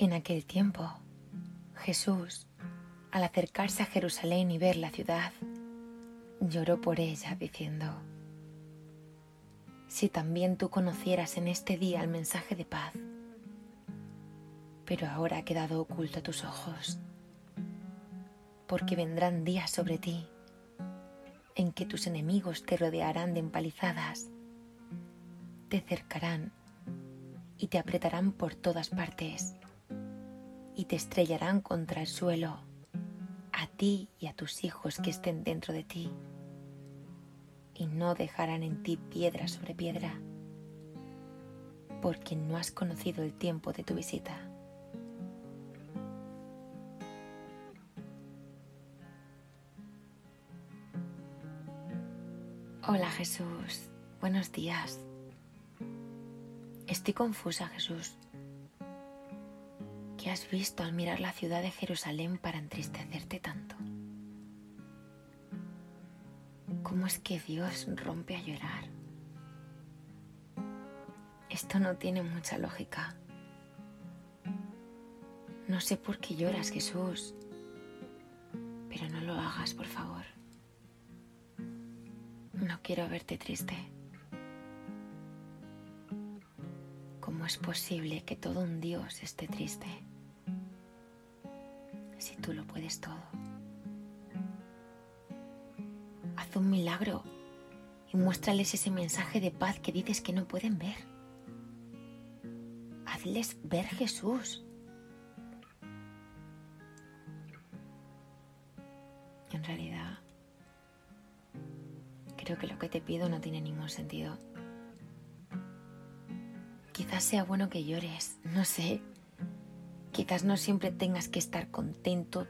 En aquel tiempo, Jesús, al acercarse a Jerusalén y ver la ciudad, lloró por ella diciendo, Si también tú conocieras en este día el mensaje de paz, pero ahora ha quedado oculto a tus ojos, porque vendrán días sobre ti en que tus enemigos te rodearán de empalizadas, te cercarán y te apretarán por todas partes y te estrellarán contra el suelo, a ti y a tus hijos que estén dentro de ti, y no dejarán en ti piedra sobre piedra, porque no has conocido el tiempo de tu visita. Hola Jesús, buenos días. Estoy confusa Jesús. ¿Qué has visto al mirar la ciudad de Jerusalén para entristecerte tanto? ¿Cómo es que Dios rompe a llorar? Esto no tiene mucha lógica. No sé por qué lloras, Jesús, pero no lo hagas, por favor. No quiero verte triste. Es posible que todo un Dios esté triste? Si tú lo puedes todo. Haz un milagro y muéstrales ese mensaje de paz que dices que no pueden ver. Hazles ver Jesús. En realidad, creo que lo que te pido no tiene ningún sentido. Quizás sea bueno que llores, no sé. Quizás no siempre tengas que estar contento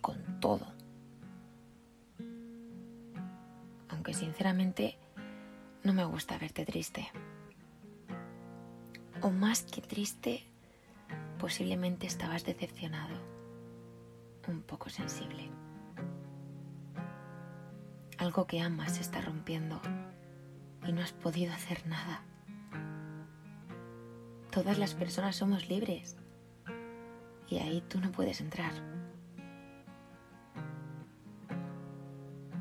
con todo. Aunque sinceramente no me gusta verte triste. O más que triste, posiblemente estabas decepcionado, un poco sensible. Algo que amas se está rompiendo y no has podido hacer nada. Todas las personas somos libres y ahí tú no puedes entrar.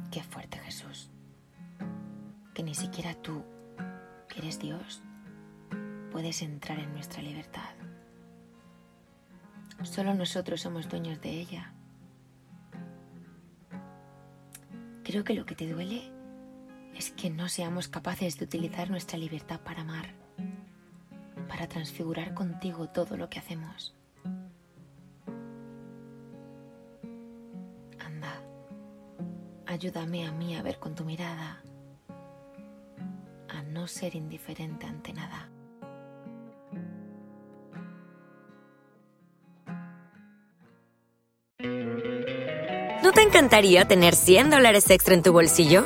Qué fuerte Jesús, que ni siquiera tú, que eres Dios, puedes entrar en nuestra libertad. Solo nosotros somos dueños de ella. Creo que lo que te duele es que no seamos capaces de utilizar nuestra libertad para amar, para transfigurar contigo todo lo que hacemos. Anda, ayúdame a mí a ver con tu mirada, a no ser indiferente ante nada. ¿No te encantaría tener 100 dólares extra en tu bolsillo?